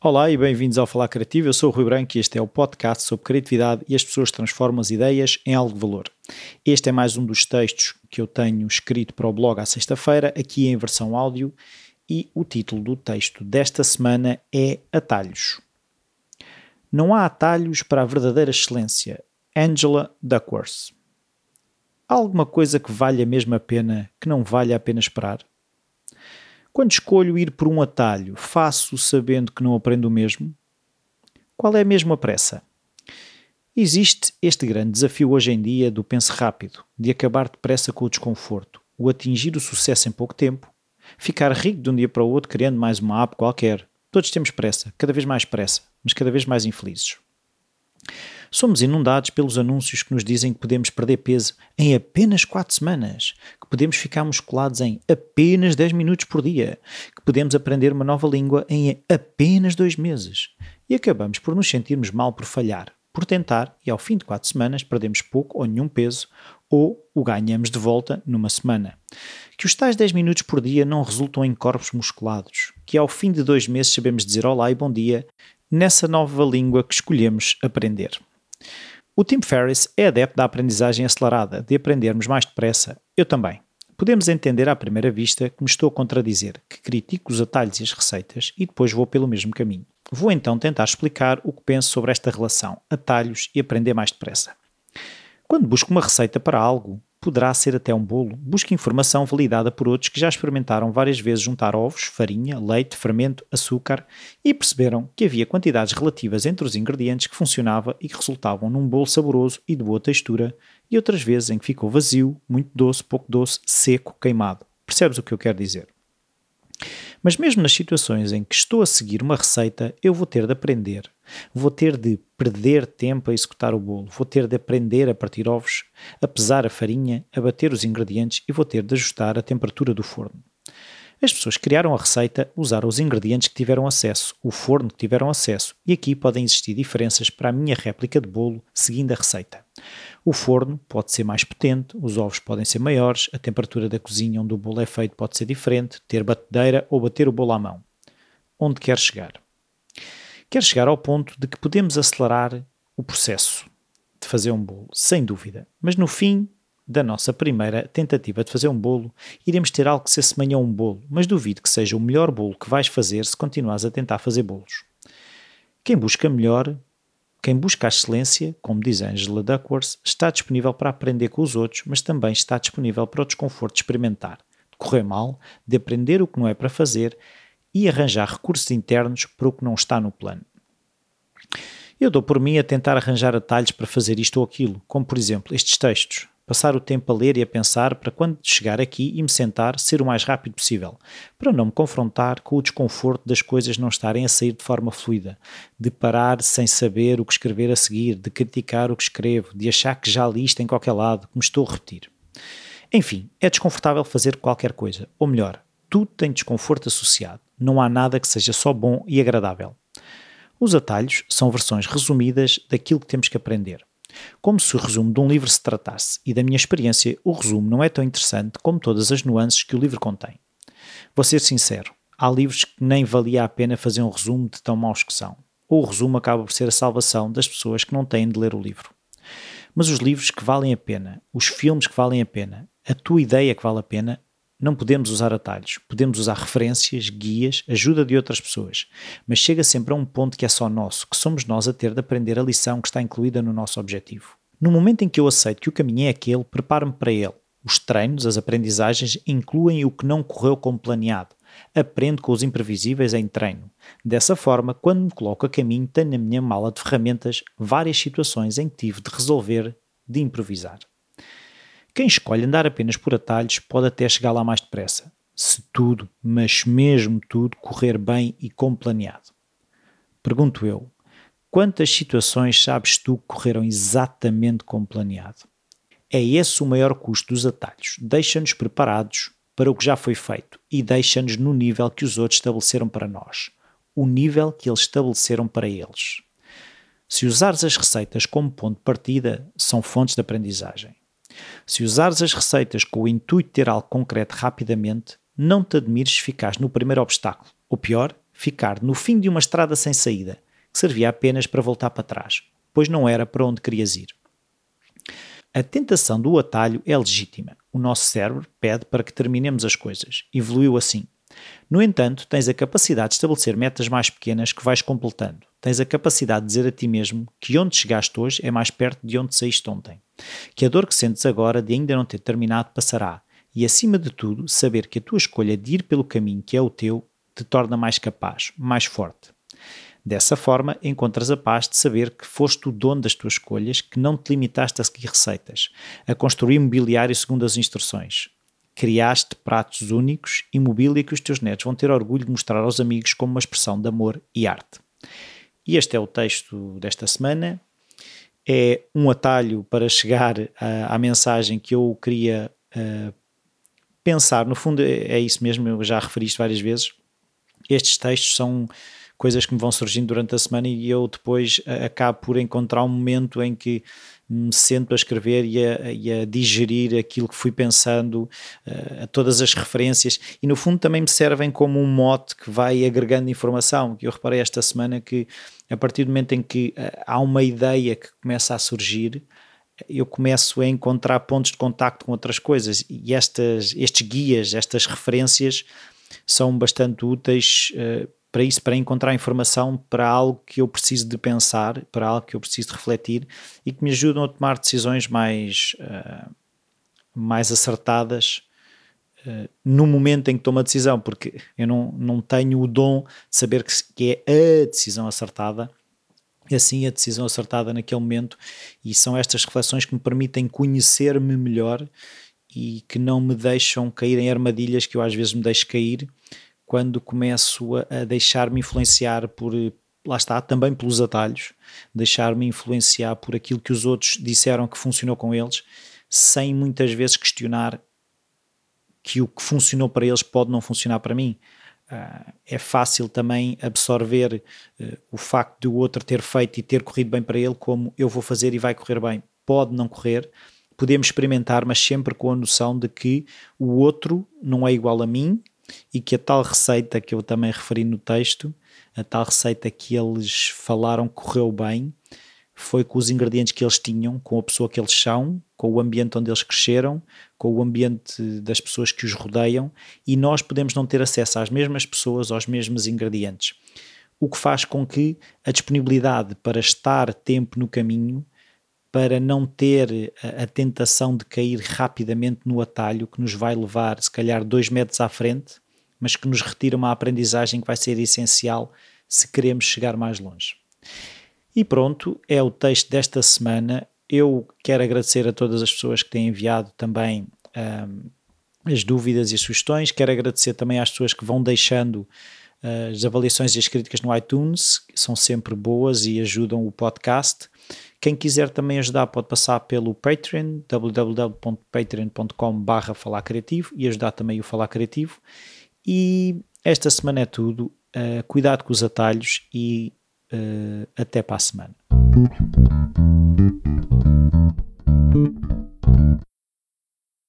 Olá e bem-vindos ao Falar Criativo. Eu sou o Rui Branco e este é o podcast sobre criatividade e as pessoas transformam as ideias em algo de valor. Este é mais um dos textos que eu tenho escrito para o blog à sexta-feira, aqui em versão áudio, e o título do texto desta semana é Atalhos. Não há atalhos para a verdadeira excelência. Angela Duckworth. Há alguma coisa que valha mesmo a pena que não valha a pena esperar? Quando escolho ir por um atalho, faço sabendo que não aprendo o mesmo? Qual é mesmo a pressa? Existe este grande desafio hoje em dia do pense rápido, de acabar depressa com o desconforto, o atingir o sucesso em pouco tempo, ficar rico de um dia para o outro criando mais uma app qualquer. Todos temos pressa, cada vez mais pressa, mas cada vez mais infelizes. Somos inundados pelos anúncios que nos dizem que podemos perder peso em apenas 4 semanas, que podemos ficar musculados em apenas 10 minutos por dia, que podemos aprender uma nova língua em apenas 2 meses. E acabamos por nos sentirmos mal por falhar, por tentar e ao fim de 4 semanas perdemos pouco ou nenhum peso ou o ganhamos de volta numa semana. Que os tais 10 minutos por dia não resultam em corpos musculados, que ao fim de dois meses sabemos dizer olá e bom dia nessa nova língua que escolhemos aprender. O Tim Ferriss é adepto da aprendizagem acelerada, de aprendermos mais depressa. Eu também. Podemos entender à primeira vista que me estou a contradizer, que critico os atalhos e as receitas e depois vou pelo mesmo caminho. Vou então tentar explicar o que penso sobre esta relação, atalhos e aprender mais depressa. Quando busco uma receita para algo, poderá ser até um bolo, busque informação validada por outros que já experimentaram várias vezes juntar ovos, farinha, leite, fermento, açúcar e perceberam que havia quantidades relativas entre os ingredientes que funcionava e que resultavam num bolo saboroso e de boa textura, e outras vezes em que ficou vazio, muito doce, pouco doce, seco, queimado. Percebes o que eu quero dizer? Mas mesmo nas situações em que estou a seguir uma receita, eu vou ter de aprender. Vou ter de perder tempo a executar o bolo, vou ter de aprender a partir ovos, a pesar a farinha, a bater os ingredientes e vou ter de ajustar a temperatura do forno. As pessoas criaram a receita usaram os ingredientes que tiveram acesso, o forno que tiveram acesso, e aqui podem existir diferenças para a minha réplica de bolo seguindo a receita. O forno pode ser mais potente, os ovos podem ser maiores, a temperatura da cozinha onde o bolo é feito pode ser diferente, ter batedeira ou bater o bolo à mão. Onde quer chegar? Quer chegar ao ponto de que podemos acelerar o processo de fazer um bolo, sem dúvida, mas no fim da nossa primeira tentativa de fazer um bolo, iremos ter algo que se assemelha a um bolo, mas duvido que seja o melhor bolo que vais fazer se continuares a tentar fazer bolos. Quem busca melhor, quem busca a excelência, como diz Angela Duckworth, está disponível para aprender com os outros, mas também está disponível para o desconforto de experimentar, de correr mal, de aprender o que não é para fazer e arranjar recursos internos para o que não está no plano. Eu dou por mim a tentar arranjar atalhos para fazer isto ou aquilo, como por exemplo estes textos passar o tempo a ler e a pensar para quando chegar aqui e me sentar ser o mais rápido possível, para não me confrontar com o desconforto das coisas não estarem a sair de forma fluida, de parar sem saber o que escrever a seguir, de criticar o que escrevo, de achar que já li isto em qualquer lado, que me estou a repetir. Enfim, é desconfortável fazer qualquer coisa, ou melhor, tudo tem desconforto associado, não há nada que seja só bom e agradável. Os atalhos são versões resumidas daquilo que temos que aprender. Como se o resumo de um livro se tratasse, e da minha experiência, o resumo não é tão interessante como todas as nuances que o livro contém. Vou ser sincero, há livros que nem valia a pena fazer um resumo de tão maus que são. Ou o resumo acaba por ser a salvação das pessoas que não têm de ler o livro. Mas os livros que valem a pena, os filmes que valem a pena, a tua ideia que vale a pena, não podemos usar atalhos, podemos usar referências, guias, ajuda de outras pessoas, mas chega sempre a um ponto que é só nosso, que somos nós a ter de aprender a lição que está incluída no nosso objetivo. No momento em que eu aceito que o caminho é aquele, preparo-me para ele. Os treinos, as aprendizagens incluem o que não correu como planeado. Aprendo com os imprevisíveis em treino. Dessa forma, quando me coloco a caminho, tenho na minha mala de ferramentas várias situações em que tive de resolver, de improvisar. Quem escolhe andar apenas por atalhos pode até chegar lá mais depressa, se tudo, mas mesmo tudo, correr bem e como planeado. Pergunto eu, quantas situações sabes tu que correram exatamente como planeado? É esse o maior custo dos atalhos. Deixa-nos preparados para o que já foi feito e deixa-nos no nível que os outros estabeleceram para nós, o nível que eles estabeleceram para eles. Se usares as receitas como ponto de partida, são fontes de aprendizagem. Se usares as receitas com o intuito de ter algo concreto rapidamente, não te admires se ficares no primeiro obstáculo, ou pior, ficar no fim de uma estrada sem saída, que servia apenas para voltar para trás, pois não era para onde querias ir. A tentação do atalho é legítima. O nosso cérebro pede para que terminemos as coisas. Evoluiu assim. No entanto, tens a capacidade de estabelecer metas mais pequenas que vais completando. Tens a capacidade de dizer a ti mesmo que onde chegaste hoje é mais perto de onde saíste ontem. Que a dor que sentes agora de ainda não ter terminado passará e, acima de tudo, saber que a tua escolha de ir pelo caminho que é o teu te torna mais capaz, mais forte. Dessa forma, encontras a paz de saber que foste o dono das tuas escolhas, que não te limitaste a seguir receitas, a construir mobiliário segundo as instruções. Criaste pratos únicos e mobília que os teus netos vão ter orgulho de mostrar aos amigos como uma expressão de amor e arte. E este é o texto desta semana. É um atalho para chegar à, à mensagem que eu queria uh, pensar, no fundo é, é isso mesmo, eu já referi isto várias vezes. Estes textos são coisas que me vão surgindo durante a semana e eu depois acabo por encontrar um momento em que me sento a escrever e a, e a digerir aquilo que fui pensando, uh, a todas as referências. E no fundo também me servem como um mote que vai agregando informação, que eu reparei esta semana que a partir do momento em que uh, há uma ideia que começa a surgir, eu começo a encontrar pontos de contacto com outras coisas. E estas, estes guias, estas referências são bastante úteis uh, para isso, para encontrar informação para algo que eu preciso de pensar, para algo que eu preciso de refletir e que me ajudam a tomar decisões mais, uh, mais acertadas uh, no momento em que tomo a decisão, porque eu não, não tenho o dom de saber que, que é a decisão acertada, e assim a decisão acertada naquele momento, e são estas reflexões que me permitem conhecer-me melhor e que não me deixam cair em armadilhas que eu às vezes me deixo cair quando começo a, a deixar-me influenciar por, lá está, também pelos atalhos, deixar-me influenciar por aquilo que os outros disseram que funcionou com eles, sem muitas vezes questionar que o que funcionou para eles pode não funcionar para mim. Uh, é fácil também absorver uh, o facto de o outro ter feito e ter corrido bem para ele, como eu vou fazer e vai correr bem. Pode não correr, podemos experimentar, mas sempre com a noção de que o outro não é igual a mim e que a tal receita que eu também referi no texto, a tal receita que eles falaram correu bem, foi com os ingredientes que eles tinham, com a pessoa que eles são, com o ambiente onde eles cresceram, com o ambiente das pessoas que os rodeiam, e nós podemos não ter acesso às mesmas pessoas, aos mesmos ingredientes. O que faz com que a disponibilidade para estar tempo no caminho, para não ter a, a tentação de cair rapidamente no atalho que nos vai levar, se calhar, dois metros à frente, mas que nos retira uma aprendizagem que vai ser essencial se queremos chegar mais longe. E pronto, é o texto desta semana. Eu quero agradecer a todas as pessoas que têm enviado também um, as dúvidas e as sugestões. Quero agradecer também às pessoas que vão deixando uh, as avaliações e as críticas no iTunes, que são sempre boas e ajudam o podcast. Quem quiser também ajudar pode passar pelo Patreon, www.patreon.com.br falar criativo e ajudar também o Falar Criativo. E esta semana é tudo. Uh, cuidado com os atalhos e Uh, até para a semana.